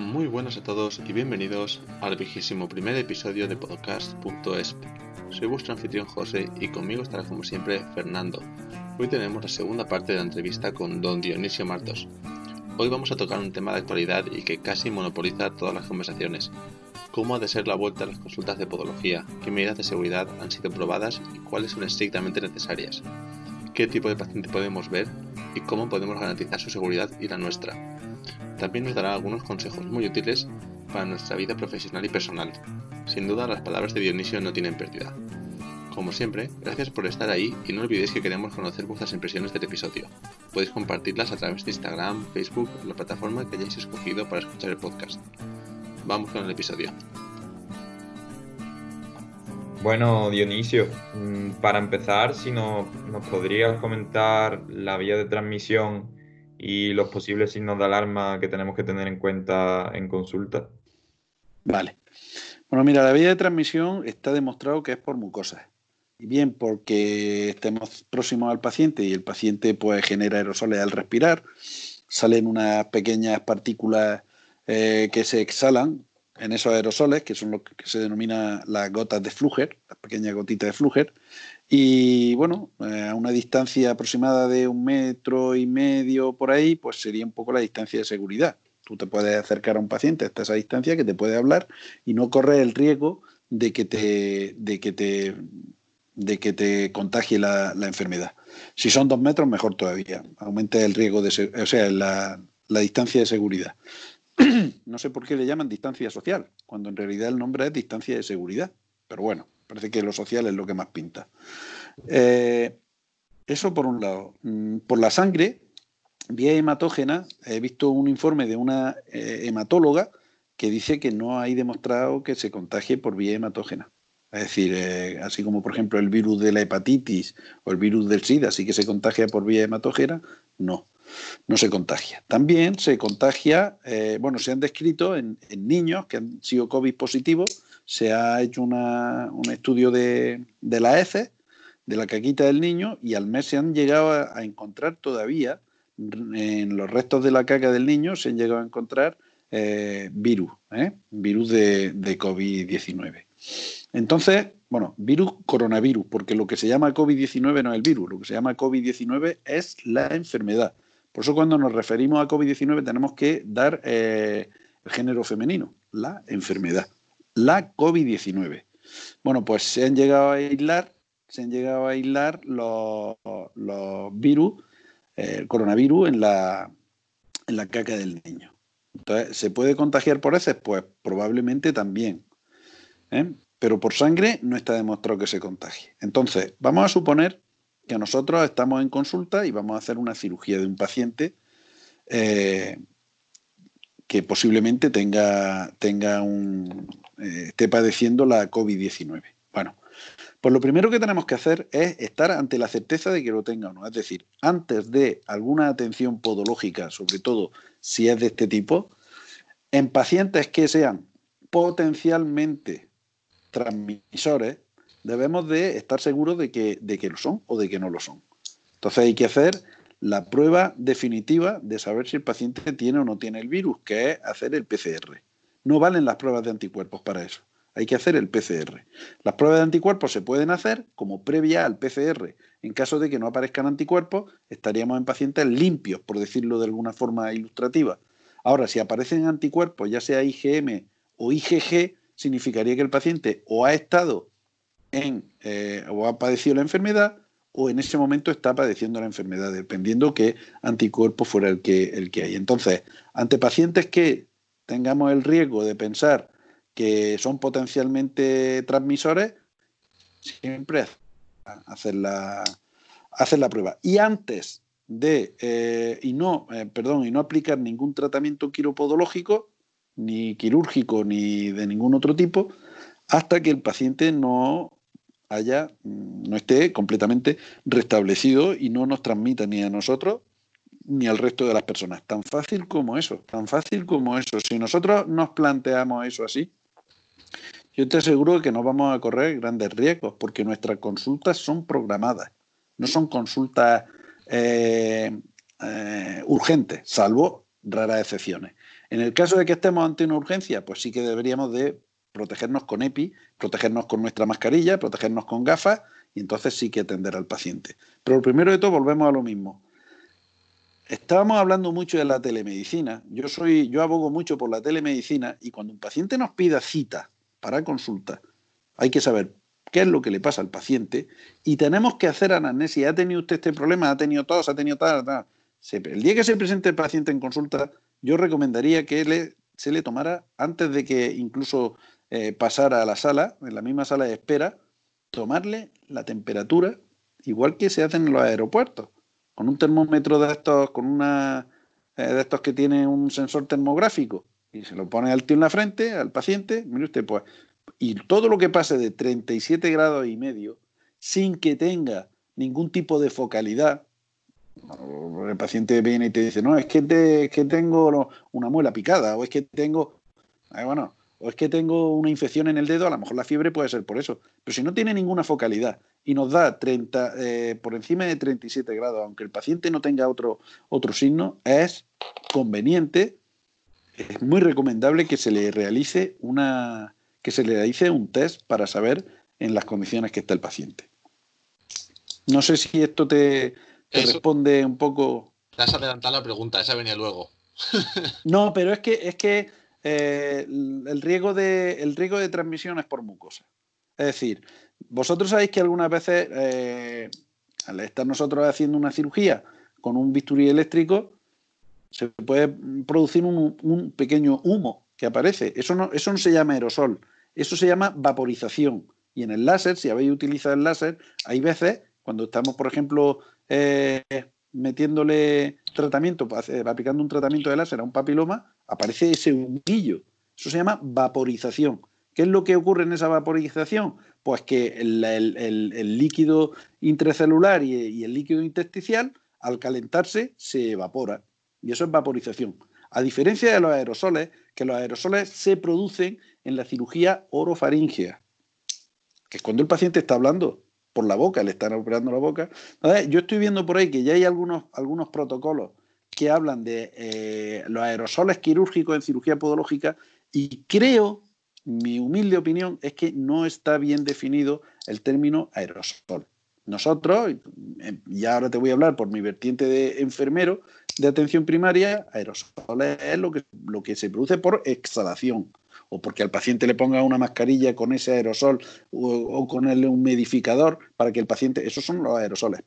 Muy buenas a todos y bienvenidos al vigésimo primer episodio de podcast.esp. Soy vuestro anfitrión José y conmigo estará como siempre Fernando. Hoy tenemos la segunda parte de la entrevista con don Dionisio Martos. Hoy vamos a tocar un tema de actualidad y que casi monopoliza todas las conversaciones. ¿Cómo ha de ser la vuelta a las consultas de podología? ¿Qué medidas de seguridad han sido probadas y cuáles son estrictamente necesarias? ¿Qué tipo de paciente podemos ver y cómo podemos garantizar su seguridad y la nuestra? También nos dará algunos consejos muy útiles para nuestra vida profesional y personal. Sin duda las palabras de Dionisio no tienen pérdida. Como siempre, gracias por estar ahí y no olvidéis que queremos conocer vuestras impresiones del episodio. Podéis compartirlas a través de Instagram, Facebook la plataforma que hayáis escogido para escuchar el podcast. Vamos con el episodio. Bueno, Dionisio, mm, para empezar, si no, nos podrías comentar la vía de transmisión y los posibles signos de alarma que tenemos que tener en cuenta en consulta. Vale. Bueno, mira, la vía de transmisión está demostrado que es por mucosas. Y bien porque estemos próximos al paciente y el paciente pues genera aerosoles al respirar, salen unas pequeñas partículas eh, que se exhalan en esos aerosoles, que son lo que se denomina las gotas de Fluger, las pequeñas gotitas de Fluger, y bueno, eh, a una distancia aproximada de un metro y medio por ahí, pues sería un poco la distancia de seguridad. Tú te puedes acercar a un paciente hasta esa distancia que te puede hablar y no corre el riesgo de que te, de que te, de que te contagie la, enfermedad. Si son dos metros, mejor todavía. Aumenta el riesgo de, o sea, la, la distancia de seguridad. no sé por qué le llaman distancia social, cuando en realidad el nombre es distancia de seguridad. Pero bueno, parece que lo social es lo que más pinta. Eh, eso por un lado. Mm, por la sangre, vía hematógena, he visto un informe de una eh, hematóloga que dice que no hay demostrado que se contagie por vía hematógena. Es decir, eh, así como por ejemplo el virus de la hepatitis o el virus del SIDA sí que se contagia por vía hematógena, no no se contagia. También se contagia, eh, bueno, se han descrito en, niños que han sido COVID positivos, se ha hecho un estudio de, la heces, de la caquita del niño, y al mes se han llegado a, encontrar todavía, en los restos de la caca del niño, se han llegado a encontrar eh, virus, ¿eh? virus de, de COVID-19. Entonces, bueno, virus coronavirus, porque lo que se llama COVID-19 no es el virus, lo que se llama COVID-19 es la enfermedad. Por eso cuando nos referimos a COVID-19 tenemos que dar eh, el género femenino, la enfermedad, la COVID-19. Bueno, pues se han llegado a aislar, se han llegado a aislar los, virus, eh, el coronavirus en la, en la caca del niño. Entonces, ¿se puede contagiar por heces? Pues probablemente también. ¿eh? Pero por sangre no está demostrado que se contagie. Entonces, vamos a suponer que nosotros estamos en consulta y vamos a hacer una cirugía de un paciente eh, que posiblemente tenga, tenga un, eh, esté padeciendo la COVID-19. Bueno, pues lo primero que tenemos que hacer es estar ante la certeza de que lo tenga o no. Es decir, antes de alguna atención podológica, sobre todo si es de este tipo, en pacientes que sean potencialmente transmisores, debemos de estar seguros de que, de que lo son o de que no lo son. Entonces hay que hacer la prueba definitiva de saber si el paciente tiene o no tiene el virus, que es hacer el PCR. No valen las pruebas de anticuerpos para eso. Hay que hacer el PCR. Las pruebas de anticuerpos se pueden hacer como previa al PCR. En caso de que no aparezcan anticuerpos, estaríamos en pacientes limpios, por decirlo de alguna forma ilustrativa. Ahora, si aparecen anticuerpos, ya sea IgM o IgG, significaría que el paciente o ha estado en, eh, o ha padecido la enfermedad o en ese momento está padeciendo la enfermedad, dependiendo qué anticuerpo fuera el que, el que hay. Entonces, ante pacientes que tengamos el riesgo de pensar que son potencialmente transmisores, siempre hacer la, hacer la prueba. Y antes de, eh, y no, eh, perdón, y no aplicar ningún tratamiento quiropodológico, ni quirúrgico, ni de ningún otro tipo, hasta que el paciente no haya, mm, no esté completamente restablecido y no nos transmita ni a nosotros ni al resto de las personas. Tan fácil como eso, tan fácil como eso. Si nosotros nos planteamos eso así, yo te aseguro que no vamos a correr grandes riesgos porque nuestras consultas son programadas, no son consultas eh, eh, urgentes, salvo raras excepciones. En el caso de que estemos ante una urgencia, pues sí que deberíamos de protegernos con EPI, protegernos con nuestra mascarilla, protegernos con gafas y entonces sí que atender al paciente. Pero primero de todo volvemos a lo mismo. Estábamos hablando mucho de la telemedicina. Yo soy, yo abogo mucho por la telemedicina y cuando un paciente nos pida cita para consulta, hay que saber qué es lo que le pasa al paciente y tenemos que hacer anamnesia. ¿Ha tenido usted este problema? ¿Ha tenido tos? ¿Ha tenido tal? tal? El día que se presente el paciente en consulta, yo recomendaría que le, se le tomara, antes de que incluso eh, pasara a la sala, en la misma sala de espera, tomarle la temperatura, igual que se hace en los aeropuertos, con un termómetro de estos, con una eh, de estos que tiene un sensor termográfico, y se lo pone al tío en la frente, al paciente, mire usted, pues, y todo lo que pase de 37 grados y medio, sin que tenga ningún tipo de focalidad, el paciente viene y te dice, no, es que, que tengo una muela picada, o es que tengo, bueno, o es que tengo una infección en el dedo, a lo mejor la fiebre puede ser por eso. Pero si no tiene ninguna focalidad y nos da 30, eh, por encima de 37 grados, aunque el paciente no tenga otro, otro signo, es conveniente, es muy recomendable que se le realice una que se le realice un test para saber en las condiciones que está el paciente. No sé si esto te, te responde un poco. Te has adelantado la pregunta, esa venía luego. no, pero es que, es que eh, el, riesgo de, el de transmisión es por mucosa. Es decir, vosotros sabéis que algunas veces, eh, al estar nosotros haciendo una cirugía con un bisturí eléctrico, se puede producir un, pequeño humo que aparece. Eso no, eso no se llama aerosol, eso se llama vaporización. Y en el láser, si habéis utilizado el láser, hay veces, cuando estamos, por ejemplo, eh, metiéndole tratamiento, aplicando un tratamiento de láser a un papiloma, aparece ese humillo. Eso se llama vaporización. ¿Qué es lo que ocurre en esa vaporización? Pues que el, líquido intracelular y, el líquido intersticial, al calentarse, se evapora. Y eso es vaporización. A diferencia de los aerosoles, que los aerosoles se producen en la cirugía orofaringea, que es cuando el paciente está hablando por la boca, le están operando la boca. yo estoy viendo por ahí que ya hay algunos, algunos protocolos que hablan de eh, los aerosoles quirúrgicos en cirugía podológica y creo, mi humilde opinión, es que no está bien definido el término aerosol. Nosotros, y ahora te voy a hablar por mi vertiente de enfermero de atención primaria, aerosol es lo que, lo que se produce por exhalación o porque al paciente le ponga una mascarilla con ese aerosol o, con el humidificador para que el paciente, esos son los aerosoles.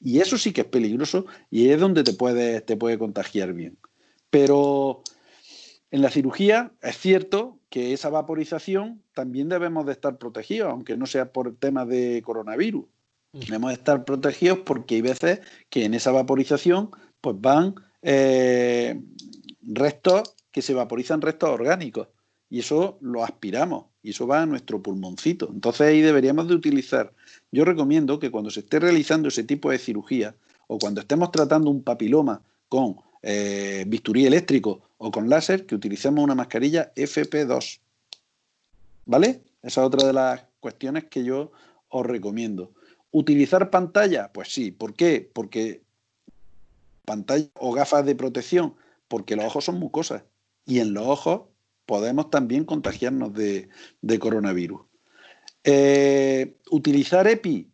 Y eso sí que es peligroso y es donde te puede, te puede contagiar bien. Pero en la cirugía es cierto que esa vaporización también debemos de estar protegidos, aunque no sea por temas de coronavirus. Debemos de estar protegidos porque hay veces que en esa vaporización pues van eh, restos que se vaporizan restos orgánicos y eso lo aspiramos y eso va a nuestro pulmoncito. Entonces ahí deberíamos de utilizar. Yo recomiendo que cuando se esté realizando ese tipo de cirugía o cuando estemos tratando un papiloma con eh, bisturí eléctrico o con láser, que utilicemos una mascarilla FP2. ¿Vale? Esa es otra de las cuestiones que yo os recomiendo. ¿Utilizar pantalla? Pues sí. ¿Por qué? Porque pantalla o gafas de protección, porque los ojos son mucosas. Y en los ojos podemos también contagiarnos de, coronavirus. Eh, utilizar EPI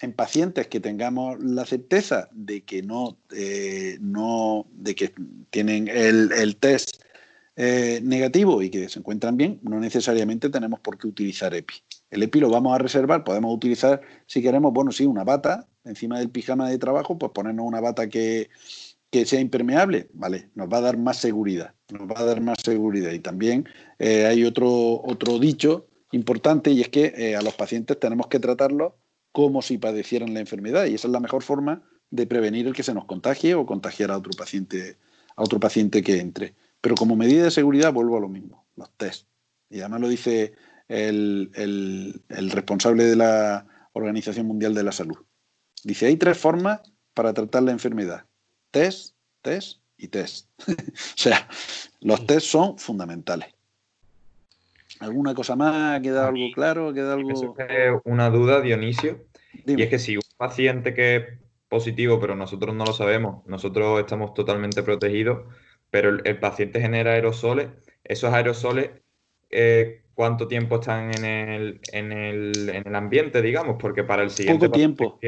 en pacientes que tengamos la certeza de que no, eh, no de que tienen el, test eh, negativo y que se encuentran bien, no necesariamente tenemos por qué utilizar EPI. El EPI lo vamos a reservar, podemos utilizar, si queremos, bueno, sí, una bata encima del pijama de trabajo, pues ponernos una bata que, que sea impermeable, vale, nos va a dar más seguridad, nos va a dar más seguridad. Y también eh, hay otro, otro dicho importante y es que eh, a los pacientes tenemos que tratarlos como si padecieran la enfermedad y esa es la mejor forma de prevenir el que se nos contagie o contagiar a otro paciente, a otro paciente que entre. Pero como medida de seguridad vuelvo a lo mismo, los test. Y además lo dice el, el responsable de la Organización Mundial de la Salud. Dice, hay tres formas para tratar la enfermedad test, test y test. o sea, los test son fundamentales. ¿Alguna cosa más? ¿Queda algo claro? ¿Queda algo...? una duda, Dionisio. Y es que si un paciente que es positivo, pero nosotros no lo sabemos, nosotros estamos totalmente protegidos, pero el, paciente genera aerosoles. Esos aerosoles, eh, ¿cuánto tiempo están en el, en, el, en el, ambiente, digamos? Porque para el siguiente... Poco tiempo.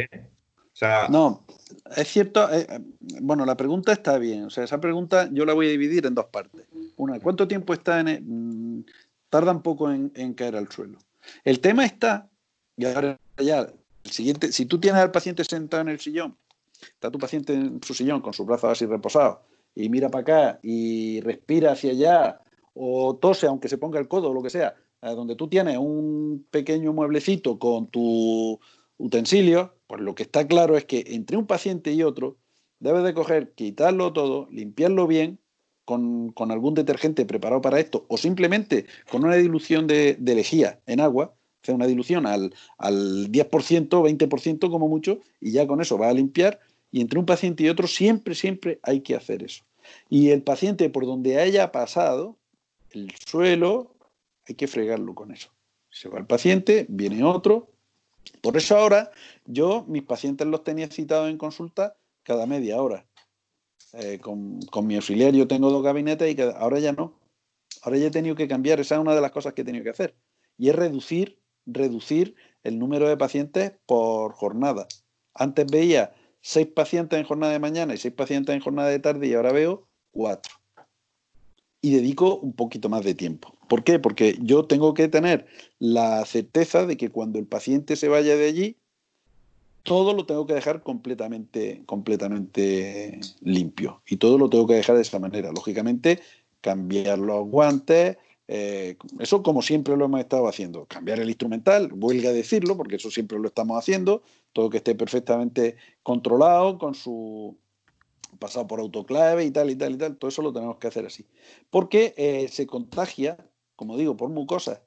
No, es cierto, eh, bueno, la pregunta está bien, o sea, esa pregunta yo la voy a dividir en dos partes. Una, ¿cuánto tiempo está en... El, mm, tarda un poco en, en caer al suelo. El tema está, y ahora ya, el siguiente, si tú tienes al paciente sentado en el sillón, está tu paciente en su sillón con sus brazos así reposados, y mira para acá y respira hacia allá o tose aunque se ponga el codo o lo que sea, donde tú tienes un pequeño mueblecito con tu utensilio, pues lo que está claro es que entre un paciente y otro debes de coger, quitarlo todo, limpiarlo bien con, algún detergente preparado para esto o simplemente con una dilución de, lejía en agua, hacer una dilución al, al 10%, 20% como mucho y ya con eso va a limpiar y entre un paciente y otro siempre, siempre hay que hacer eso. Y el paciente por donde haya pasado el suelo, hay que fregarlo con eso. Se va el paciente, viene otro. Por eso ahora yo mis pacientes los tenía citados en consulta cada media hora. Eh, con, mi auxiliar yo tengo dos gabinetes y ahora ya no. Ahora ya he tenido que cambiar. Esa es una de las cosas que he tenido que hacer. Y es reducir, reducir el número de pacientes por jornada. Antes veía seis pacientes en jornada de mañana y seis pacientes en jornada de tarde y ahora veo cuatro. Y dedico un poquito más de tiempo. ¿Por qué? Porque yo tengo que tener la certeza de que cuando el paciente se vaya de allí, todo lo tengo que dejar completamente, completamente limpio. Y todo lo tengo que dejar de esa manera. Lógicamente, cambiar los guantes, eh, eso como siempre lo hemos estado haciendo. Cambiar el instrumental, huelga decirlo, porque eso siempre lo estamos haciendo. Todo que esté perfectamente controlado, con su pasado por autoclave y tal y tal y tal. Todo eso lo tenemos que hacer así. Porque eh, se contagia, como digo, por mucosas.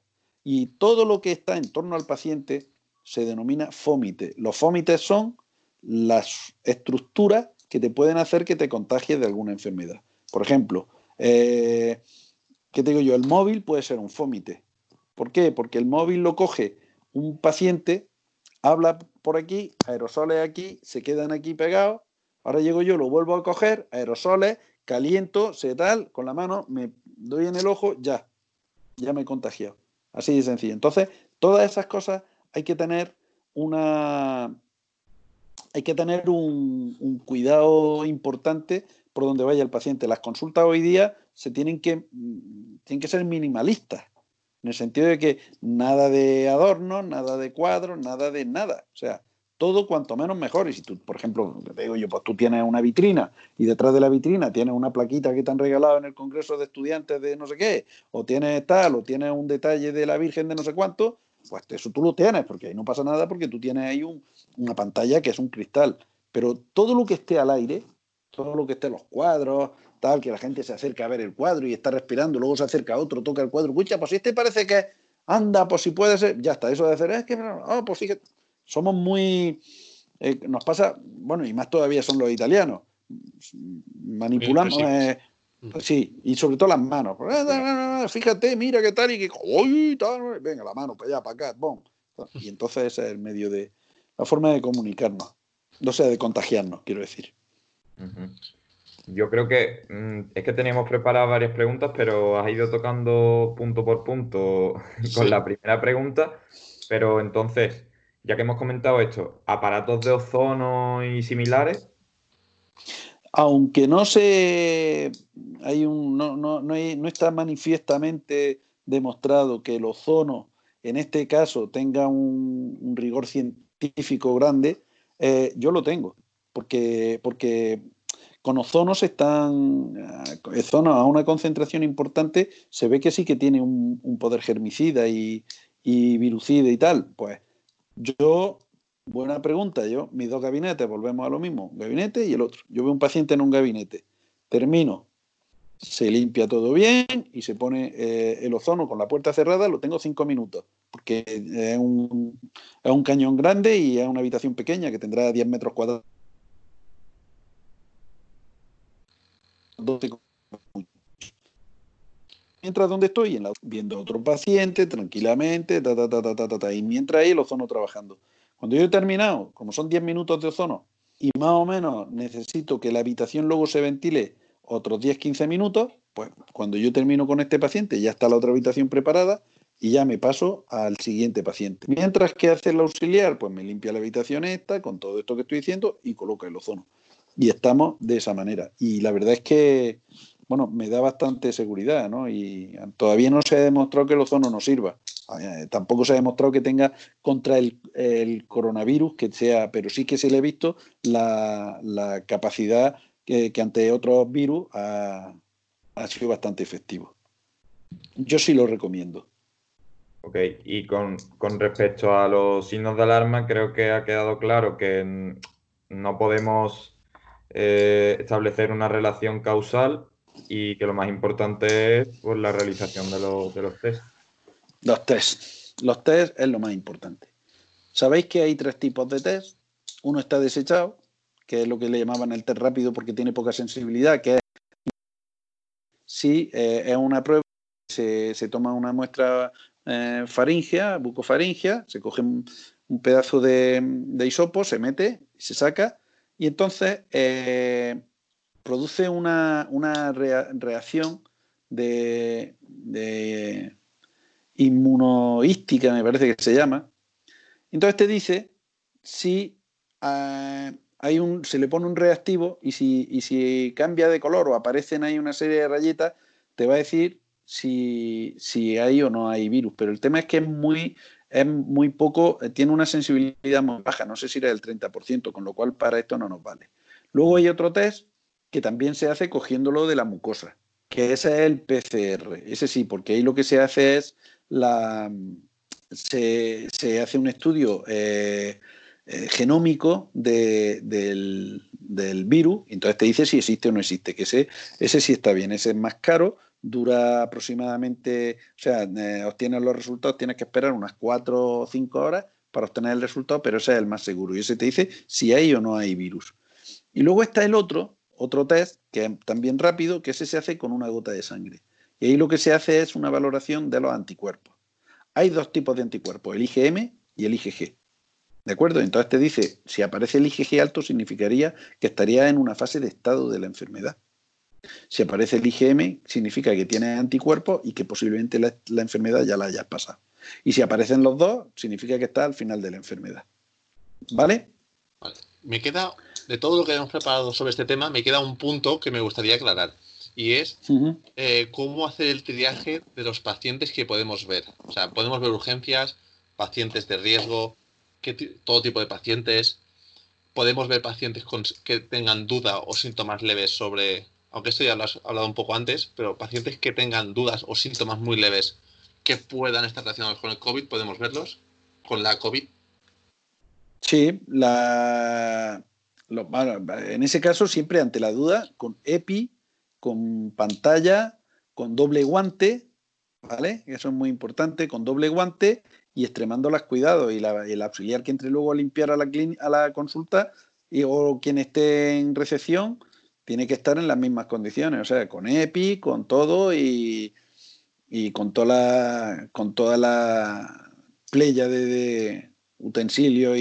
Y todo lo que está en torno al paciente se denomina fómite. Los fómites son las estructuras que te pueden hacer que te contagies de alguna enfermedad. Por ejemplo, eh, ¿qué te digo yo? El móvil puede ser un fómite. ¿Por qué? Porque el móvil lo coge un paciente, habla por aquí, aerosoles aquí, se quedan aquí pegados. Ahora llego yo, lo vuelvo a coger, aerosoles, caliento, se tal, con la mano, me doy en el ojo, ya, ya me he contagiado. Así de sencillo. Entonces, todas esas cosas hay que tener una. Hay que tener un, cuidado importante por donde vaya el paciente. Las consultas hoy día se tienen que, tienen que ser minimalistas, en el sentido de que nada de adornos, nada de cuadros, nada de nada. O sea, todo cuanto menos mejor. Y si tú, por ejemplo, te digo yo, pues tú tienes una vitrina y detrás de la vitrina tienes una plaquita que te han regalado en el Congreso de Estudiantes de no sé qué, o tienes tal, o tienes un detalle de la Virgen de no sé cuánto, pues eso tú lo tienes, porque ahí no pasa nada porque tú tienes ahí una pantalla que es un cristal. Pero todo lo que esté al aire, todo lo que esté los cuadros, tal, que la gente se acerca a ver el cuadro y está respirando, luego se acerca a otro, toca el cuadro, escucha, pues si este parece que anda, pues si puede ser, ya está, eso de hacer, es que, oh, pues fíjate, somos muy, eh, nos pasa, bueno, y más todavía son los italianos, manipulamos, eh, pues sí, y sobre todo las manos. Eh, fíjate, mira qué tal, y que, uy, venga, la mano para allá, para acá, bom. Y entonces ese es el medio de, la forma de comunicarnos, no sé, de contagiarnos, quiero decir. Yo creo que mm, es que teníamos preparadas varias preguntas, pero has ido tocando punto por punto con la primera pregunta. Pero entonces, ya que hemos comentado esto, aparatos de ozono y similares, aunque no se hay un no, no, no, no, está manifiestamente demostrado que el ozono en este caso tenga un, rigor científico grande, eh, yo lo tengo, porque, porque con ozono se están, ozono a una concentración importante, se ve que sí que tiene un, un poder germicida y, y virucida y tal. Pues yo Buena pregunta. Yo, mis dos gabinetes, volvemos a lo mismo, un gabinete y el otro. Yo veo un paciente en un gabinete, termino, se limpia todo bien y se pone eh, el ozono con la puerta cerrada, lo tengo cinco minutos, porque es un, es un cañón grande y es una habitación pequeña que tendrá 10 metros cuadrados. Mientras donde estoy, en la, viendo a otro paciente tranquilamente, ta, ta, ta, ta, ta, y mientras ahí el ozono trabajando. Cuando yo he terminado, como son 10 minutos de ozono, y más o menos necesito que la habitación luego se ventile otros 10-15 minutos, pues cuando yo termino con este paciente ya está la otra habitación preparada y ya me paso al siguiente paciente. Mientras que hace el auxiliar, pues me limpia la habitación esta con todo esto que estoy diciendo y coloca el ozono. Y estamos de esa manera. Y la verdad es que, bueno, me da bastante seguridad, ¿no? Y todavía no se ha demostrado que el ozono no sirva. Eh, tampoco se ha demostrado que tenga contra el, coronavirus, que sea, pero sí que se le ha visto la, capacidad que, ante otros virus ha, sido bastante efectivo. Yo sí lo recomiendo. Ok, y con, respecto a los signos de alarma, creo que ha quedado claro que no podemos eh, establecer una relación causal y que lo más importante es pues, la realización de los, de los test. Los test. Los test es lo más importante. Sabéis que hay tres tipos de test. Uno está desechado, que es lo que le llamaban el test rápido porque tiene poca sensibilidad, que es si eh, es una prueba, se, se toma una muestra eh, faringea, bucofaringea, se coge un, pedazo de, de, hisopo, se mete, se saca y entonces eh, produce una, reacción de, de inmunoística, me parece que se llama. Entonces te dice si eh, hay un, se le pone un reactivo y si, y si cambia de color o aparecen ahí una serie de rayitas, te va a decir si, si hay o no hay virus. Pero el tema es que es muy, es muy poco, eh, tiene una sensibilidad muy baja, no sé si era del 30%, con lo cual para esto no nos vale. Luego hay otro test que también se hace cogiéndolo de la mucosa, que ese es el PCR. Ese sí, porque ahí lo que se hace es la, se, hace un estudio eh, eh, genómico del, del, virus, entonces te dice si existe o no existe, que ese, ese sí está bien, ese es más caro, dura aproximadamente, o sea, eh, obtienes los resultados, tienes que esperar unas 4 o 5 horas para obtener el resultado, pero ese es el más seguro y ese te dice si hay o no hay virus. Y luego está el otro, otro test, que es también rápido, que ese se hace con una gota de sangre. Y ahí lo que se hace es una valoración de los anticuerpos. Hay dos tipos de anticuerpos, el IgM y el IgG. ¿De acuerdo? Entonces te dice, si aparece el IgG alto, significaría que estaría en una fase de estado de la enfermedad. Si aparece el IgM, significa que tiene anticuerpos y que posiblemente la, enfermedad ya la hayas pasado. Y si aparecen los dos, significa que está al final de la enfermedad. ¿Vale? Vale. Me queda, de todo lo que hemos preparado sobre este tema, me queda un punto que me gustaría aclarar y es eh, cómo hacer el triaje de los pacientes que podemos ver. O sea, podemos ver urgencias, pacientes de riesgo, todo tipo de pacientes. Podemos ver pacientes que tengan duda o síntomas leves sobre, aunque esto ya lo has hablado un poco antes, pero pacientes que tengan dudas o síntomas muy leves que puedan estar relacionados con el COVID, podemos verlos con la COVID. Sí, la, en ese caso siempre ante la duda, con EPI con pantalla, con doble guante, ¿vale? Eso es muy importante, con doble guante y extremando los cuidados. Y, el auxiliar que entre luego a limpiar a la, a la consulta y, o quien esté en recepción tiene que estar en las mismas condiciones, o sea, con EPI, con todo y, con, toda la, con toda la playa de, utensilios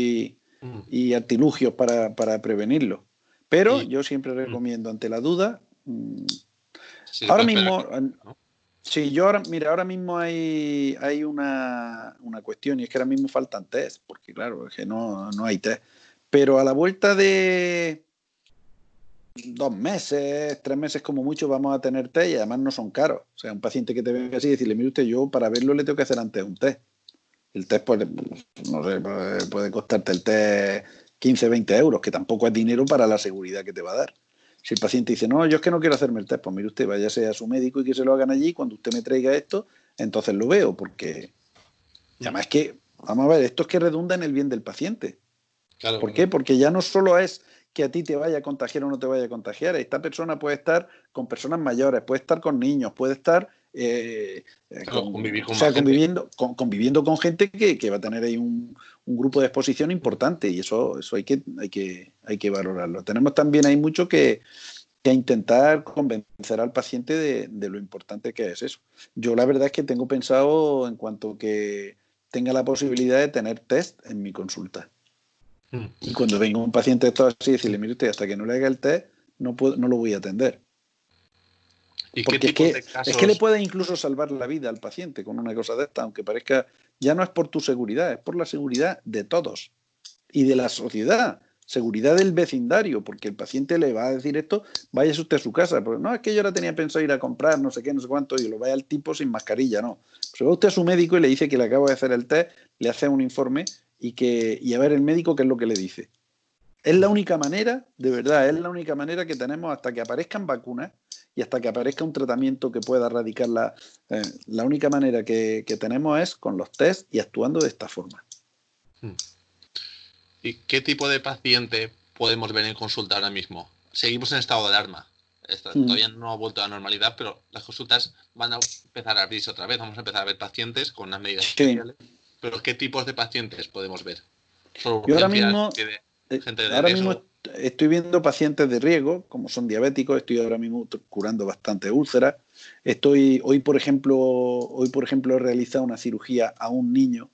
mm. y, artilugios para, prevenirlo. Pero yo siempre mm. recomiendo, ante la duda, ahora mismo, sí, yo ahora, mira, ahora mismo hay, hay una, cuestión y es que ahora mismo faltan test, porque claro, es que no, no hay test. Pero a la vuelta de dos meses, tres meses como mucho vamos a tener test y además no son caros. O sea, un paciente que te venga así y decirle, mire usted, yo para verlo le tengo que hacer antes un test. El test puede, no sé, puede costarte el test 15, 20 euros, que tampoco es dinero para la seguridad que te va a dar. Si el paciente dice, no, yo es que no quiero hacerme el test, pues mire usted, váyase a su médico y que se lo hagan allí. Cuando usted me traiga esto, entonces lo veo, porque. Y además es que, vamos a ver, esto es que redunda en el bien del paciente. ¿Por qué? Porque ya no solo es que a ti te vaya a contagiar o no te vaya a contagiar. Esta persona puede estar con personas mayores, puede estar con niños, puede estar eh, eh, conviviendo, con, conviviendo con gente que, va a tener ahí un, grupo de exposición importante y eso, eso hay, que, hay, que, hay que valorarlo. Tenemos también, hay mucho que, intentar convencer al paciente de, lo importante que es eso. Yo la verdad es que tengo pensado en cuanto que tenga la posibilidad de tener test en mi consulta. Mm. Y cuando venga un paciente todo así, decirle, mire usted, hasta que no le haga el test, no, puedo, no lo voy a atender. ¿Y Porque es, que, es que le puede incluso salvar la vida al paciente con una cosa de esta, aunque parezca, ya no es por tu seguridad, es por la seguridad de todos y de la sociedad seguridad del vecindario, porque el paciente le va a decir esto, vaya usted a su casa, porque no, es que yo ahora tenía pensado ir a comprar no sé qué, no sé cuánto, y lo vaya al tipo sin mascarilla, no. Se va usted a su médico y le dice que le acabo de hacer el test, le hace un informe y, que, y a ver el médico qué es lo que le dice. Es la única manera, de verdad, es la única manera que tenemos hasta que aparezcan vacunas y hasta que aparezca un tratamiento que pueda erradicar la, eh, la única manera que, que, tenemos es con los test y actuando de esta forma. Hmm. ¿Y qué tipo de paciente podemos ver en consulta ahora mismo? Seguimos en estado de alarma. Mm. Todavía no ha vuelto a la normalidad, pero las consultas van a empezar a abrirse otra vez. Vamos a empezar a ver pacientes con unas medidas especiales. Pero ¿qué tipos de pacientes podemos ver? Yo ahora mismo, eh, ahora mismo estoy viendo pacientes de riesgo, como son diabéticos, estoy ahora mismo curando bastante úlceras. Estoy, hoy por ejemplo, hoy por ejemplo he realizado una cirugía a un niño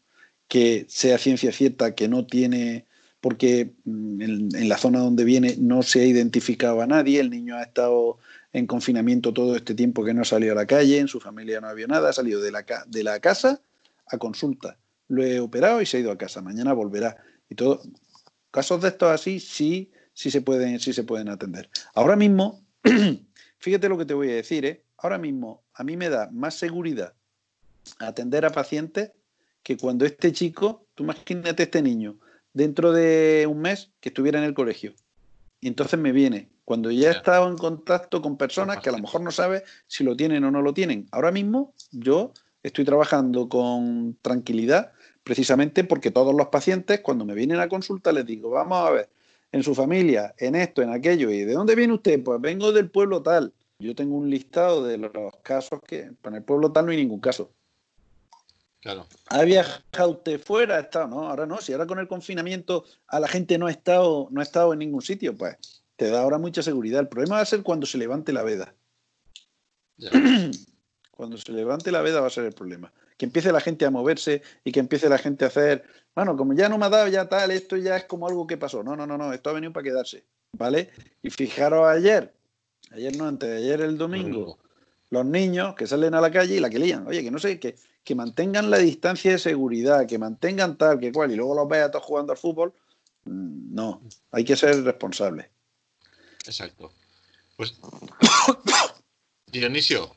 que sea ciencia cierta que no tiene porque mm, en, la zona donde viene no se ha identificado a nadie, el niño ha estado en confinamiento todo este tiempo que no ha salido a la calle, en su familia no había nada, ha salido de la, de la casa a consulta. Lo he operado y se ha ido a casa, mañana volverá. Y todo, casos de estos así sí, sí se pueden, sí se pueden atender. Ahora mismo, fíjate lo que te voy a decir, ¿eh? ahora mismo a mí me da más seguridad atender a pacientes que cuando este chico, tú imagínate este niño, dentro de un mes que estuviera en el colegio. Y entonces me viene, cuando ya he estado en contacto con personas que a lo mejor no sabe si lo tienen o no lo tienen. Ahora mismo yo estoy trabajando con tranquilidad precisamente porque todos los pacientes cuando me vienen a consulta les digo, vamos a ver, en su familia, en esto, en aquello, ¿y de dónde viene usted? Pues vengo del pueblo tal. Yo tengo un listado de los casos que, en el pueblo tal no hay ningún caso. ¿Ha viajado usted fuera? ¿Ha estado? No, ahora no. Si ahora con el confinamiento a la gente no ha estado, no ha estado en ningún sitio, pues te da ahora mucha seguridad. El problema va a ser cuando se levante la veda. Cuando se levante la veda va a ser el problema. Que empiece la gente a moverse y que empiece la gente a hacer, bueno, como ya no me ha dado ya tal, esto ya es como algo que pasó. No, no, no, no, esto ha venido para quedarse. ¿Vale? Y fijaros ayer, ayer no, antes de ayer el domingo, los niños que salen a la calle y la que lían. Oye, que no sé, que, que mantengan la distancia de seguridad, que mantengan tal, que cual, y luego los veas todos jugando al fútbol. Mm, no, hay que ser responsable. Exacto. Pues, Dionisio,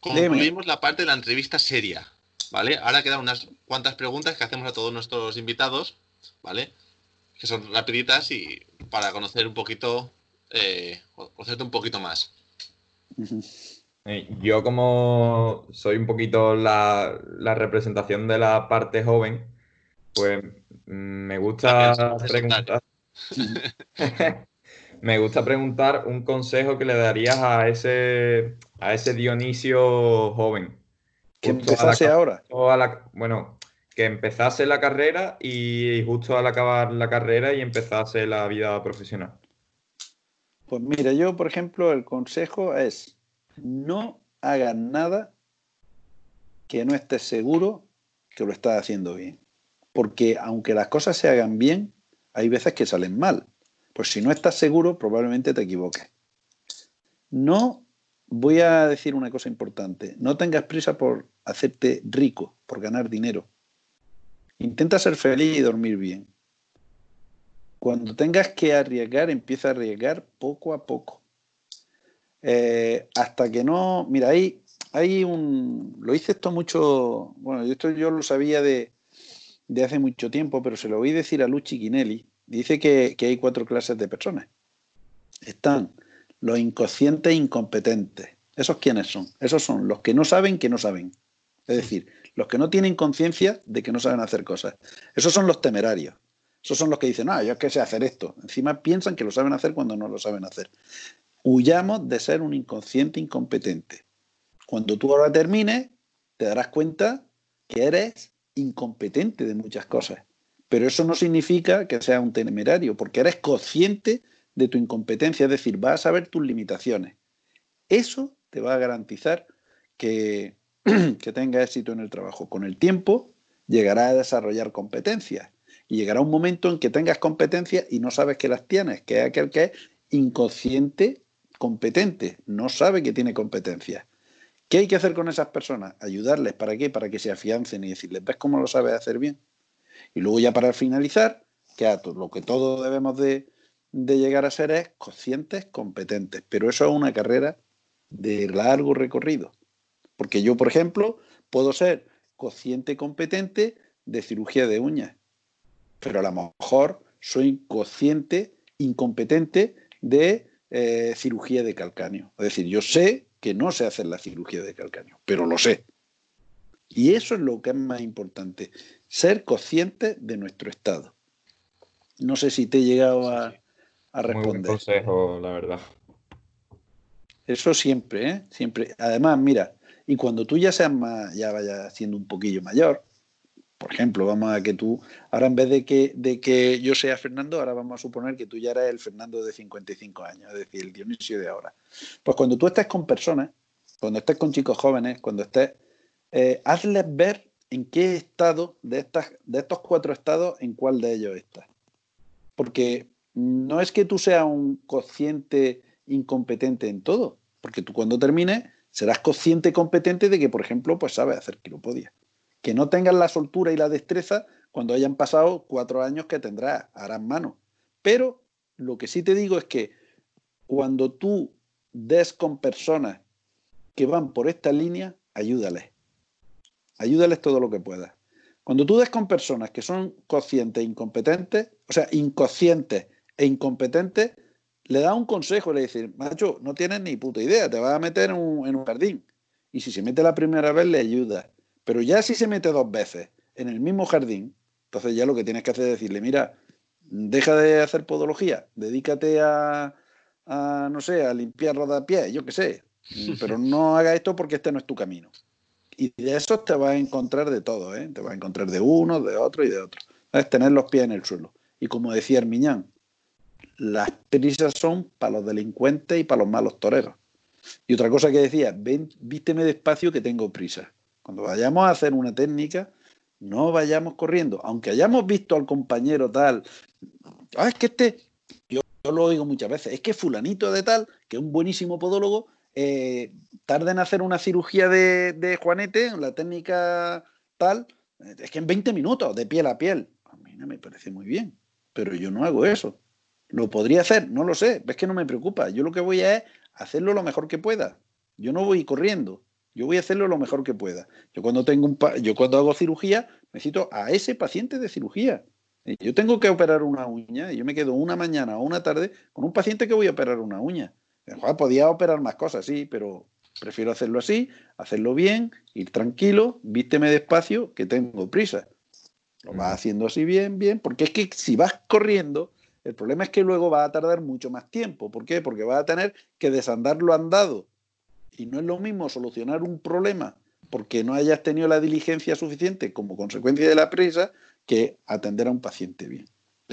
concluimos la parte de la entrevista seria, ¿vale? Ahora quedan unas cuantas preguntas que hacemos a todos nuestros invitados, ¿vale? Que son rapiditas y para conocer un poquito, eh, conocerte un poquito más. Eh, yo como soy un poquito la, representación de la parte joven, pues mm, me gusta preguntar. me gusta preguntar un consejo que le darías a ese, a ese Dionisio joven. Que empezase ahora. bueno, que empezase la carrera y justo al acabar la carrera y empezase la vida profesional. Pues mira, yo por ejemplo el consejo es no hagas nada que no estés seguro que lo estás haciendo bien. Porque aunque las cosas se hagan bien, hay veces que salen mal. Pues si no estás seguro, probablemente te equivoques. No voy a decir una cosa importante. No tengas prisa por hacerte rico, por ganar dinero. Intenta ser feliz y dormir bien. Cuando tengas que arriesgar, empieza a arriesgar poco a poco. Eh, hasta que no, mira, ahí hay un, lo hice esto mucho, bueno, esto yo lo sabía de, hace mucho tiempo, pero se lo oí decir a Luchi Quinelli, dice que, hay cuatro clases de personas. Están los inconscientes e incompetentes. ¿Esos quiénes son? Esos son los que no saben que no saben. Es decir, los que no tienen conciencia de que no saben hacer cosas. Esos son los temerarios. Esos son los que dicen, ah, yo es que sé hacer esto. Encima piensan que lo saben hacer cuando no lo saben hacer. Huyamos de ser un inconsciente incompetente. Cuando tú ahora termines, te darás cuenta que eres incompetente de muchas cosas. Pero eso no significa que seas un temerario, porque eres consciente de tu incompetencia, es decir, vas a saber tus limitaciones. Eso te va a garantizar que, que tengas éxito en el trabajo. Con el tiempo llegarás a desarrollar competencias y llegará un momento en que tengas competencias y no sabes que las tienes, que es aquel que es inconsciente incompetente, no sabe que tiene competencia. ¿Qué hay que hacer con esas personas? Ayudarles, ¿para qué? Para que se afiancen y decirles, ¿ves cómo lo sabes hacer bien? Y luego ya para finalizar, lo que todos debemos de, de llegar a ser es conscientes, competentes. Pero eso es una carrera de largo recorrido. Porque yo, por ejemplo, puedo ser consciente competente de cirugía de uñas, pero a lo mejor soy consciente incompetente de eh, cirugía de calcáneo. Es decir, yo sé que no sé hacer la cirugía de calcáneo, pero lo sé. Y eso es lo que es más importante, ser consciente de nuestro estado. No sé si te he llegado a, a responder. Muy buen consejo, la verdad. Eso siempre, ¿eh? Siempre. Además, mira, y cuando tú ya seas más, ya vayas siendo un poquillo mayor, por ejemplo, vamos a que tú, ahora en vez de que, de que yo sea Fernando, ahora vamos a suponer que tú ya eres el Fernando de 55 años, es decir, el Dionisio de ahora. Pues cuando tú estés con personas, cuando estés con chicos jóvenes, cuando estés, eh, hazles ver en qué estado de, estas, de estos cuatro estados, en cuál de ellos estás. Porque no es que tú seas un consciente incompetente en todo, porque tú cuando termines serás consciente y competente de que, por ejemplo, pues sabes hacer quiropodia. Que no tengas la soltura y la destreza cuando hayan pasado cuatro años que tendrás, harás mano. Pero lo que sí te digo es que cuando tú des con personas que van por esta línea, ayúdales. Ayúdales todo lo que puedas. Cuando tú des con personas que son conscientes e incompetentes, o sea, inconscientes e incompetentes, le da un consejo, le dice, macho, no tienes ni puta idea, te vas a meter en un, jardín. Y si se mete la primera vez, le ayuda. Pero ya si se mete dos veces en el mismo jardín, entonces ya lo que tienes que hacer es decirle, mira, deja de hacer podología, dedícate a, no sé, a limpiar rodapiés, yo qué sé, pero no haga esto porque este no es tu camino. Y de eso te vas a encontrar de todo, ¿eh? te vas a encontrar de uno, de otro y de otro. Es tener los pies en el suelo. Y como decía Hermiñán, las prisas son para los delincuentes y para los malos toreros. Y otra cosa que decía, ven, vísteme despacio que tengo prisa. Cuando vayamos a hacer una técnica, no vayamos corriendo. Aunque hayamos visto al compañero tal, ah, es que este, yo, lo oigo muchas veces, es que fulanito de tal, que es un buenísimo podólogo, eh, tarda en hacer una cirugía de, de Juanete, la técnica tal, es que en 20 minutos, de piel a piel. A mí no me parece muy bien, pero yo no hago eso. ¿Lo podría hacer? No lo sé, ves que no me preocupa. Yo lo que voy a es hacerlo lo mejor que pueda. Yo no voy corriendo, yo voy a hacerlo lo mejor que pueda. Yo cuando tengo un yo cuando hago cirugía necesito a ese paciente de cirugía. Yo tengo que operar una uña y yo me quedo una mañana o una tarde con un paciente que voy a operar una uña. podía operar más cosas, sí, pero prefiero hacerlo así, hacerlo bien, ir tranquilo, vísteme despacio, que tengo prisa. Lo vas haciendo así bien, bien, porque es que si vas corriendo, el problema es que luego va a tardar mucho más tiempo. ¿Por qué? Porque va a tener que desandar lo andado. Y no es lo mismo solucionar un problema porque no hayas tenido la diligencia suficiente como consecuencia de la prisa que atender a un paciente bien.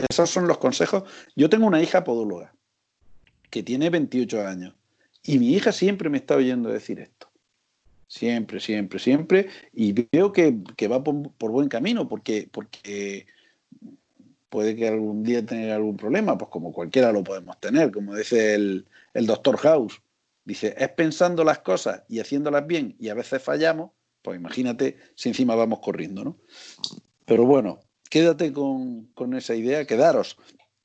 Esos son los consejos. Yo tengo una hija podóloga que tiene 28 años y mi hija siempre me está oyendo decir esto. Siempre, siempre, siempre. Y veo que, va por, por, buen camino porque, porque puede que algún día tenga algún problema, pues como cualquiera lo podemos tener, como dice el, doctor House. Dice, es pensando las cosas y haciéndolas bien y a veces fallamos, pues imagínate si encima vamos corriendo, ¿no? Pero bueno, quédate con, esa idea, quedaros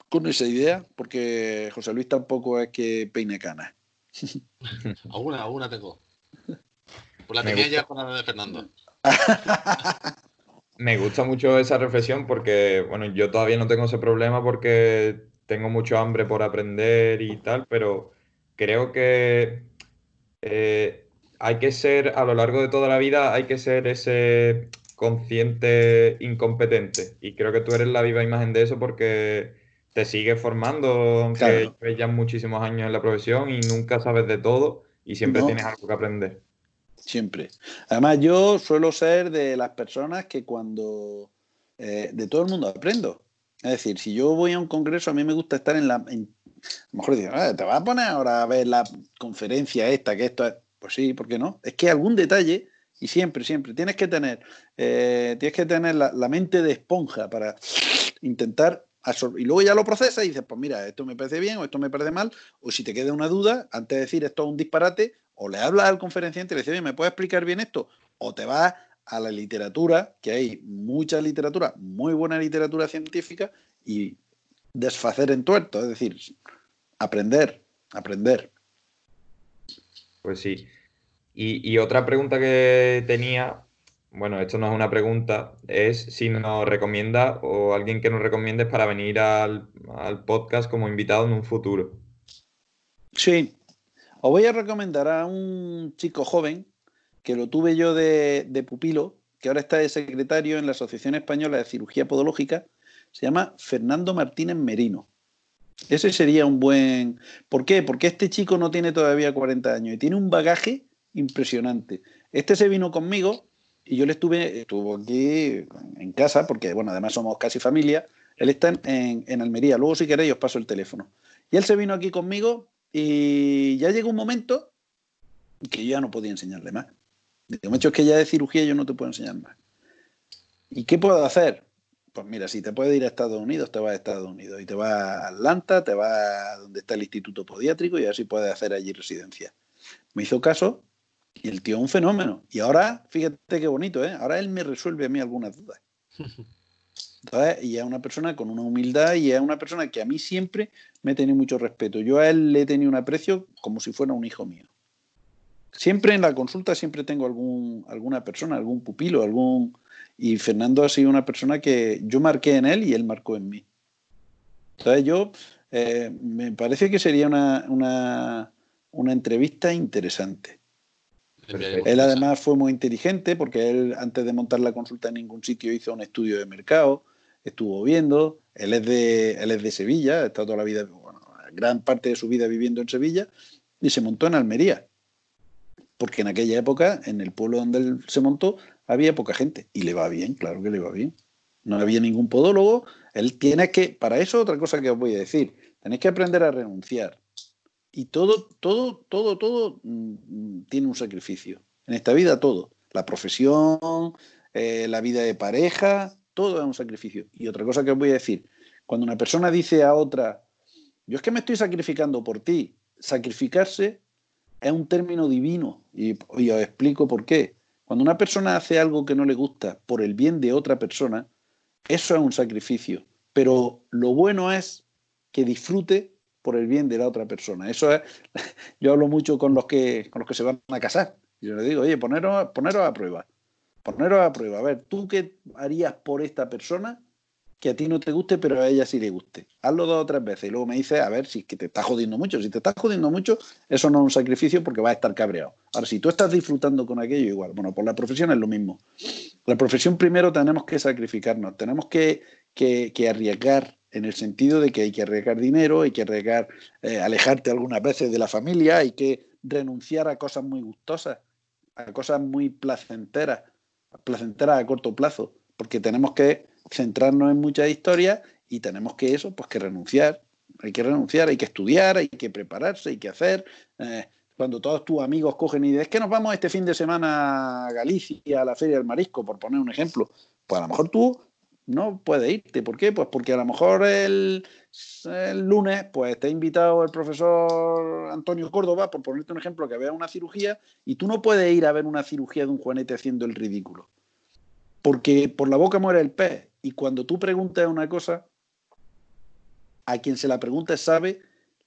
con esa idea, porque José Luis tampoco es que peine canas. alguna, alguna tengo. Pues la tenía ya con la de Fernando. Me gusta mucho esa reflexión porque, bueno, yo todavía no tengo ese problema porque tengo mucho hambre por aprender y tal, pero creo que eh, hay que ser, a lo largo de toda la vida, hay que ser ese consciente incompetente. Y creo que tú eres la viva imagen de eso porque te sigues formando, aunque lleves ya muchísimos años en la profesión y nunca sabes de todo y siempre tienes algo que aprender. Siempre. Además, yo suelo ser de las personas que cuando eh, de todo el mundo aprendo. Es decir, si yo voy a un congreso, a mí me gusta estar en la. a lo mejor digo, ah, te vas a poner ahora a ver la conferencia esta, que esto es. Pues sí, ¿por qué no? Es que algún detalle, y siempre, siempre, tienes que tener, eh, tienes que tener la, mente de esponja para intentar y luego ya lo procesas y dices, pues mira, esto me parece bien o esto me parece mal, o si te queda una duda, antes de decir esto es un disparate, o le hablas al conferenciante y le dices, oye, ¿me puedes explicar bien esto? O te vas a la literatura, que hay mucha literatura, muy buena literatura científica, y desfacer en tuerto, es decir, aprender, aprender. Pues sí. Y, otra pregunta que tenía, bueno, esto no es una pregunta, es si nos recomienda o alguien que nos recomiende para venir al, podcast como invitado en un futuro. Sí, os voy a recomendar a un chico joven que lo tuve yo de, pupilo, que ahora está de secretario en la Asociación Española de Cirugía Podológica, se llama Fernando Martínez Merino. Ese sería un buen... ¿Por qué? Porque este chico no tiene todavía 40 años y tiene un bagaje impresionante. Este se vino conmigo y yo le estuve, estuvo aquí en casa, porque bueno, además somos casi familia. Él está en, en, Almería, luego si queréis os paso el teléfono. Y él se vino aquí conmigo y ya llegó un momento que yo ya no podía enseñarle más. Digo, hecho es que ya de cirugía yo no te puedo enseñar más. ¿Y qué puedo hacer? Pues mira, si te puedes ir a Estados Unidos, te vas a Estados Unidos. Y te vas a Atlanta, te vas a donde está el Instituto Podiátrico y así puedes hacer allí residencia. Me hizo caso y el tío es un fenómeno. Y ahora, fíjate qué bonito, ¿eh? Ahora él me resuelve a mí algunas dudas. Entonces, y es una persona con una humildad y es una persona que a mí siempre me tenido mucho respeto. Yo a él le he tenido un aprecio como si fuera un hijo mío. Siempre en la consulta siempre tengo algún, alguna persona, algún pupilo, algún y Fernando ha sido una persona que yo marqué en él y él marcó en mí. Entonces yo, eh, me parece que sería una, una, entrevista interesante. Él además fue muy inteligente porque él antes de montar la consulta en ningún sitio hizo un estudio de mercado, estuvo viendo, él es de, él es de Sevilla, estado toda la vida, gran parte de su vida viviendo en Sevilla y se montó en Almería. Porque en aquella época, en el pueblo donde él se montó, había poca gente y le va bien, claro que le va bien. No había ningún podólogo. Él tiene que, para eso otra cosa que os voy a decir, tenéis que aprender a renunciar. Y todo, todo, todo, todo mm, tiene un sacrificio. En esta vida todo. La profesión, eh, la vida de pareja, todo es un sacrificio. Y otra cosa que os voy a decir, cuando una persona dice a otra, yo es que me estoy sacrificando por ti, sacrificarse es un término divino y os explico por qué. Cuando una persona hace algo que no le gusta por el bien de otra persona, eso es un sacrificio. Pero lo bueno es que disfrute por el bien de la otra persona. Eso es, yo hablo mucho con los que, con los que se van a casar. Y yo les digo, oye, poneros, poneros a prueba. Poneros a prueba. A ver, ¿tú qué harías por esta persona que a ti no te guste, pero a ella sí le guste. Hazlo dos o tres veces y luego me dices, a ver, si es que te está jodiendo mucho. Si te estás jodiendo mucho, eso no es un sacrificio porque vas a estar cabreado. Ahora, si tú estás disfrutando con aquello, igual. Bueno, por la profesión es lo mismo. La profesión primero tenemos que sacrificarnos, tenemos que, que, arriesgar en el sentido de que hay que arriesgar dinero, hay que arriesgar, eh, alejarte algunas veces de la familia, hay que renunciar a cosas muy gustosas, a cosas muy placenteras, placenteras a corto plazo, porque tenemos que centrarnos en muchas historias y tenemos que eso, pues que renunciar. Hay que renunciar, hay que estudiar, hay que prepararse, hay que hacer. Eh, cuando todos tus amigos cogen y dicen, es que nos vamos este fin de semana a Galicia, a la Feria del Marisco, por poner un ejemplo, pues a lo mejor tú no puedes irte. ¿Por qué? Pues porque a lo mejor el, el lunes pues te ha invitado el profesor Antonio Córdoba, por ponerte un ejemplo, que vea una cirugía y tú no puedes ir a ver una cirugía de un juanete haciendo el ridículo. Porque por la boca muere el pez. Y cuando tú preguntas una cosa, a quien se la pregunta sabe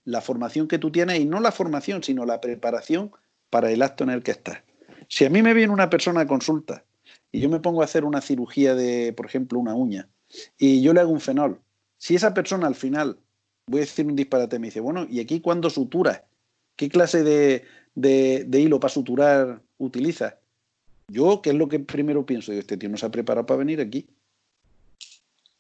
la formación que tú tienes y no la formación, sino la preparación para el acto en el que estás. Si a mí me viene una persona a consulta y yo me pongo a hacer una cirugía de, por ejemplo, una uña, y yo le hago un fenol, si esa persona al final, voy a decir un disparate, me dice, bueno, ¿y aquí cuándo sutura? ¿Qué clase de, de hilo para suturar utiliza? Yo, ¿qué es lo que primero pienso? Digo, este tío no se ha preparado para venir aquí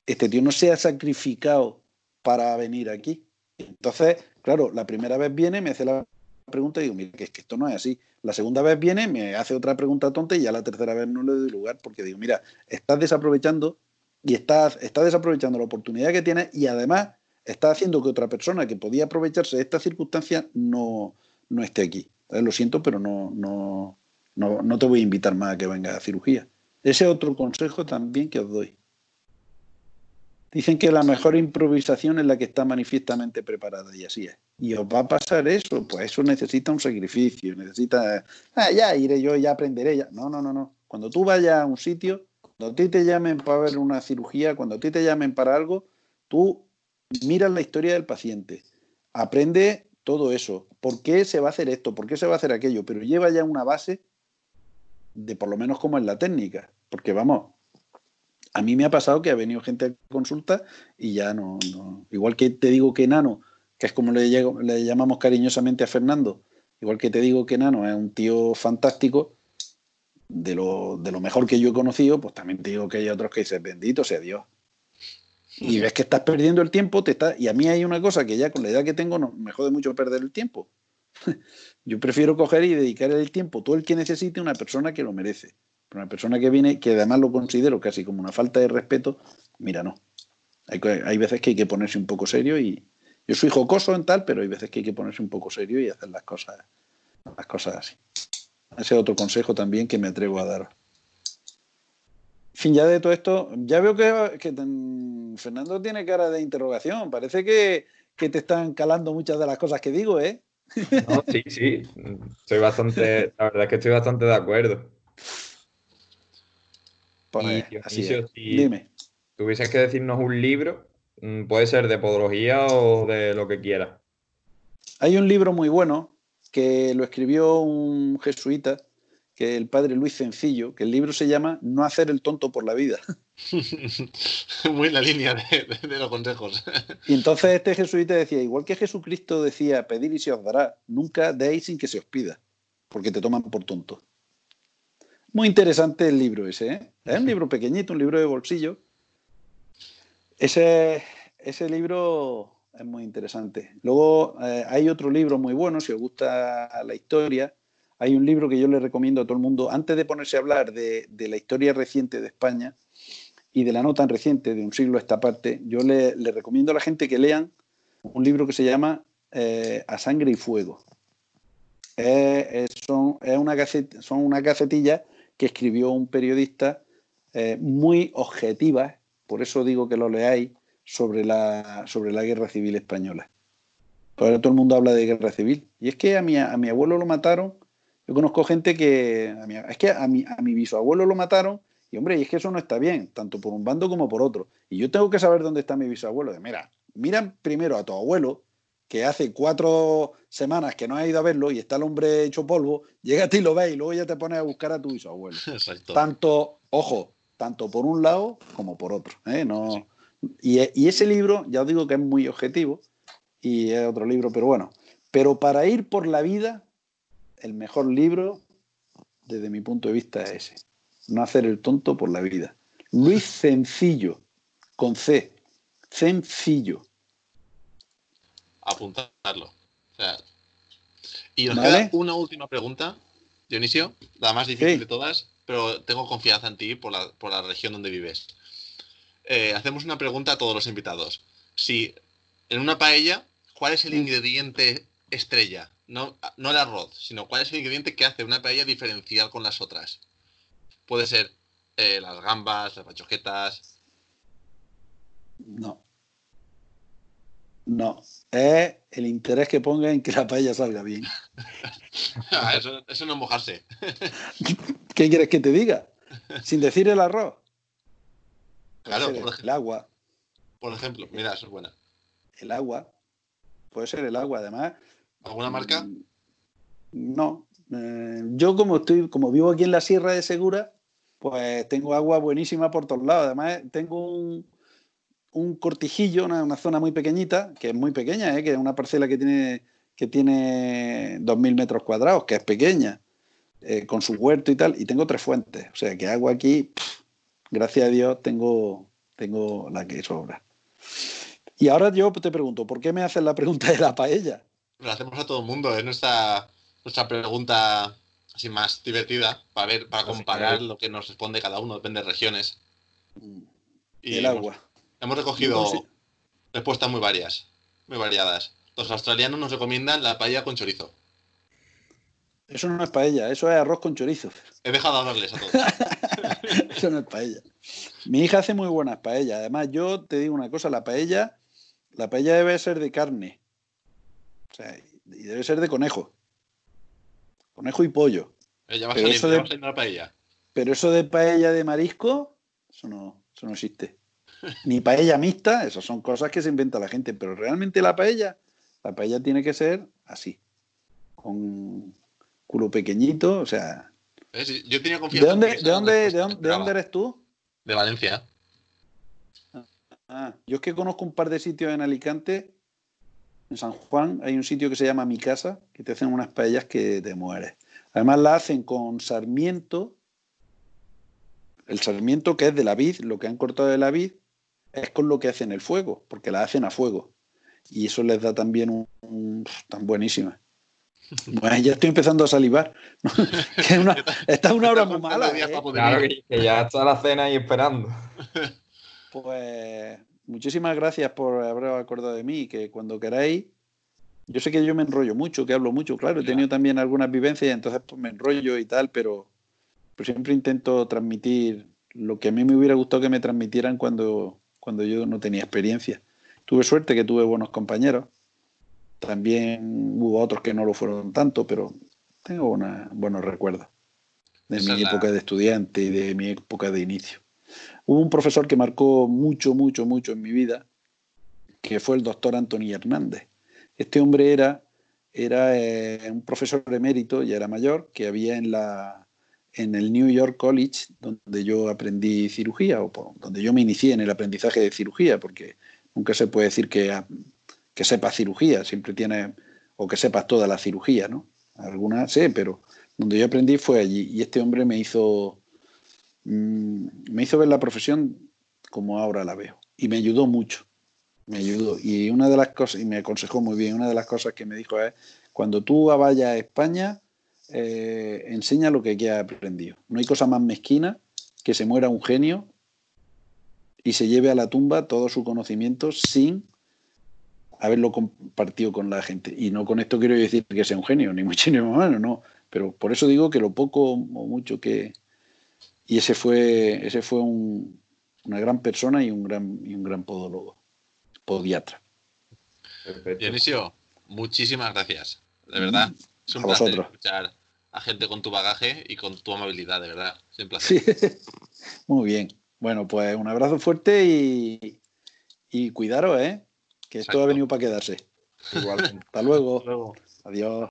este tío no se ha sacrificado para venir aquí. Entonces, claro, la primera vez viene, me hace la pregunta y digo, mira, que es que esto no es así. La segunda vez viene, me hace otra pregunta tonta y ya la tercera vez no le doy lugar porque digo, mira, estás desaprovechando y estás, estás desaprovechando la oportunidad que tienes y además está haciendo que otra persona que podía aprovecharse de esta circunstancia no, no esté aquí. Entonces, lo siento, pero no, no, no, no te voy a invitar más a que venga a cirugía. Ese es otro consejo también que os doy. Dicen que la mejor improvisación es la que está manifiestamente preparada y así es. Y os va a pasar eso, pues eso necesita un sacrificio, necesita, ah, ya iré yo, ya aprenderé, ya. No, no, no, no. Cuando tú vayas a un sitio, cuando a ti te llamen para ver una cirugía, cuando a ti te llamen para algo, tú miras la historia del paciente, aprende todo eso, por qué se va a hacer esto, por qué se va a hacer aquello, pero lleva ya una base de por lo menos como es la técnica, porque vamos, a mí me ha pasado que ha venido gente a consulta y ya no, igual que te digo que Nano, que es como le, le llamamos cariñosamente a Fernando, igual que te digo que Nano es un tío fantástico, de lo, de lo mejor que yo he conocido, pues también te digo que hay otros que dicen, bendito sea Dios. Y ves que estás perdiendo el tiempo, te está, y a mí hay una cosa que ya con la edad que tengo no, me jode mucho perder el tiempo. yo prefiero coger y dedicar el tiempo todo el que necesite a una persona que lo merece. Una persona que viene, que además lo considero casi como una falta de respeto, mira, no. Hay, hay veces que hay que ponerse un poco serio y yo soy jocoso en tal, pero hay veces que hay que ponerse un poco serio y hacer las cosas, las cosas así. Ese es otro consejo también que me atrevo a dar. Fin, ya de todo esto, ya veo que, Fernando tiene cara de interrogación. Parece que, te están calando muchas de las cosas que digo, ¿eh? Sí, sí. Estoy bastante, la verdad es que estoy bastante de acuerdo. Pues, así si Dime. tuvieses que decirnos un libro, mm, puede ser de podología o de lo que quieras. Hay un libro muy bueno que lo escribió un jesuita, que el padre Luis Sencillo, que el libro se llama No hacer el tonto por la vida. Muy en la línea de, los consejos. Y entonces este jesuita decía, igual que Jesucristo decía, pedir y se os dará, nunca deis sin que se os pida, porque te toman por tonto. Muy interesante el libro ese, ¿eh? Es un libro pequeñito, un libro de bolsillo. Ese, ese libro es muy interesante. Luego eh, hay otro libro muy bueno, si os gusta la historia, hay un libro que yo le recomiendo a todo el mundo, antes de ponerse a hablar de, la historia reciente de España y de la no tan reciente, de un siglo a esta parte, yo le, recomiendo a la gente que lean un libro que se llama eh, A Sangre y Fuego. son, una son una cacetilla que escribió un periodista eh, muy objetiva, por eso digo que lo leáis, sobre la, sobre la guerra civil española. Ahora todo el mundo habla de guerra civil. Y es que a mi, a mi abuelo lo mataron. Yo conozco gente que. es que a mi, a mi bisabuelo lo mataron. Y hombre, y es que eso no está bien, tanto por un bando como por otro. Y yo tengo que saber dónde está mi bisabuelo. De, mira, mira primero a tu abuelo, que hace cuatro semanas que no ha ido a verlo y está el hombre hecho polvo, llega a ti y lo ves y luego ya te pones a buscar a tu bisabuelo. Exacto. Tanto, ojo, tanto por un lado como por otro. ¿eh? No, y, ese libro, ya os digo que es muy objetivo, y es otro libro, pero bueno. Pero para ir por la vida, el mejor libro, desde mi punto de vista, es ese. No hacer el tonto por la vida. Luis Sencillo, con C. Sencillo. Apuntarlo. y nos queda una última pregunta, Dionisio, la más difícil de todas, pero tengo confianza en ti por la, por la región donde vives. Eh, hacemos una pregunta a todos los invitados. Si en una paella, ¿cuál es el ingrediente estrella? No, no el arroz, sino cuál es el ingrediente que hace una paella diferencial con las otras. Puede ser eh, las gambas, las pachoquetas. No. No. Es el interés que ponga en que la paella salga bien. Ah, eso, eso no es mojarse. ¿Qué quieres que te diga? Sin decir el arroz. Claro, por ejemplo, el agua. Por ejemplo, mira, eso es buena. El agua. Puede ser el agua, además. ¿Alguna marca? Mm, no. Eh, yo como estoy, como vivo aquí en la Sierra de Segura, pues tengo agua buenísima por todos lados. Además, tengo un, un cortijillo, una, zona muy pequeñita, que es muy pequeña, ¿eh? que es una parcela que tiene, que tiene 2.000 metros cuadrados, que es pequeña, eh, con su huerto y tal, y tengo tres fuentes. O sea, que agua aquí, gracias a Dios tengo, tengo la que sobra. Y ahora yo te pregunto, ¿por qué me haces la pregunta de la paella? Lo hacemos a todo el mundo, es nuestra, nuestra pregunta así más divertida para ver, para comparar lo que nos responde cada uno, depende de regiones. Mm. Y el agua. Hemos recogido respuestas muy varias, muy variadas. Los australianos nos recomiendan la paella con chorizo. Eso no es paella, eso es arroz con chorizo. He dejado de hablarles a todos. eso no es paella. Mi hija hace muy buenas paellas. Además, yo te digo una cosa, la paella, la paella debe ser de carne. O sea, y debe ser de conejo. Conejo y pollo. Ella va a salir, eso de- va a salir una paella. Pero eso de paella de marisco, eso no, eso no existe. Ni paella mixta, esas son cosas que se inventa la gente. Pero realmente la paella, la paella tiene que ser así. Con culo pequeñito, o sea. Yo tenía ¿De confianza. dónde, de dónde, de dónde, de dónde eres tú? De Valencia. Ah, yo es que conozco un par de sitios en Alicante. En San Juan hay un sitio que se llama Mi Casa, que te hacen unas paellas que te mueres. Además la hacen con sarmiento. El sarmiento que es de la vid, lo que han cortado de la vid, es con lo que hacen el fuego, porque la hacen a fuego. Y eso les da también un, un- tan buenísima. Bueno, ya estoy empezando a salivar. Que una- esta es una hora muy mala. ¿eh? Claro que, que ya está la cena ahí esperando. Pues muchísimas gracias por haber acordado de mí, que cuando queráis, yo sé que yo me enrollo mucho, que hablo mucho, claro, he tenido también algunas vivencias, entonces pues me enrollo y tal, pero, pero siempre intento transmitir lo que a mí me hubiera gustado que me transmitieran cuando, cuando yo no tenía experiencia. Tuve suerte que tuve buenos compañeros, también hubo otros que no lo fueron tanto, pero tengo una- buenos recuerdos de Esa mi la- época de estudiante y de mi época de inicio. Hubo un profesor que marcó mucho, mucho, mucho en mi vida, que fue el doctor Anthony Hernández. Este hombre era, era eh, un profesor emérito, ya era mayor, que había en, la, en el New York College, donde yo aprendí cirugía, o donde yo me inicié en el aprendizaje de cirugía, porque nunca se puede decir que, a- que sepas cirugía, siempre tiene, o que sepas toda la cirugía, ¿no? Algunas sé, pero donde yo aprendí fue allí. Y este hombre me hizo, mm, me hizo ver la profesión como ahora la veo. Y me ayudó mucho. Me ayudó. Y una de las cosas, y me aconsejó muy bien, una de las cosas que me dijo es, cuando tú vayas a España, eh, enseña lo que aquí has aprendido. No hay cosa más mezquina que se muera un genio y se lleve a la tumba todo su conocimiento sin haberlo compartido con la gente. Y no con esto quiero decir que sea un genio, ni mucho ni menos, no. Pero por eso digo que lo poco o mucho que... Y ese fue, ese fue un- una gran persona y un gran, y un gran podólogo, podiatra. Perfecto. Dionisio, muchísimas gracias. De verdad. Es un A placer vosotros. escuchar a gente con tu bagaje y con tu amabilidad, de verdad. Es un placer. Sí. Muy bien. Bueno, pues un abrazo fuerte y, y cuidaros, ¿eh? Que esto Exacto. ha venido para quedarse. Igualmente. Hasta luego. Luego. Adiós.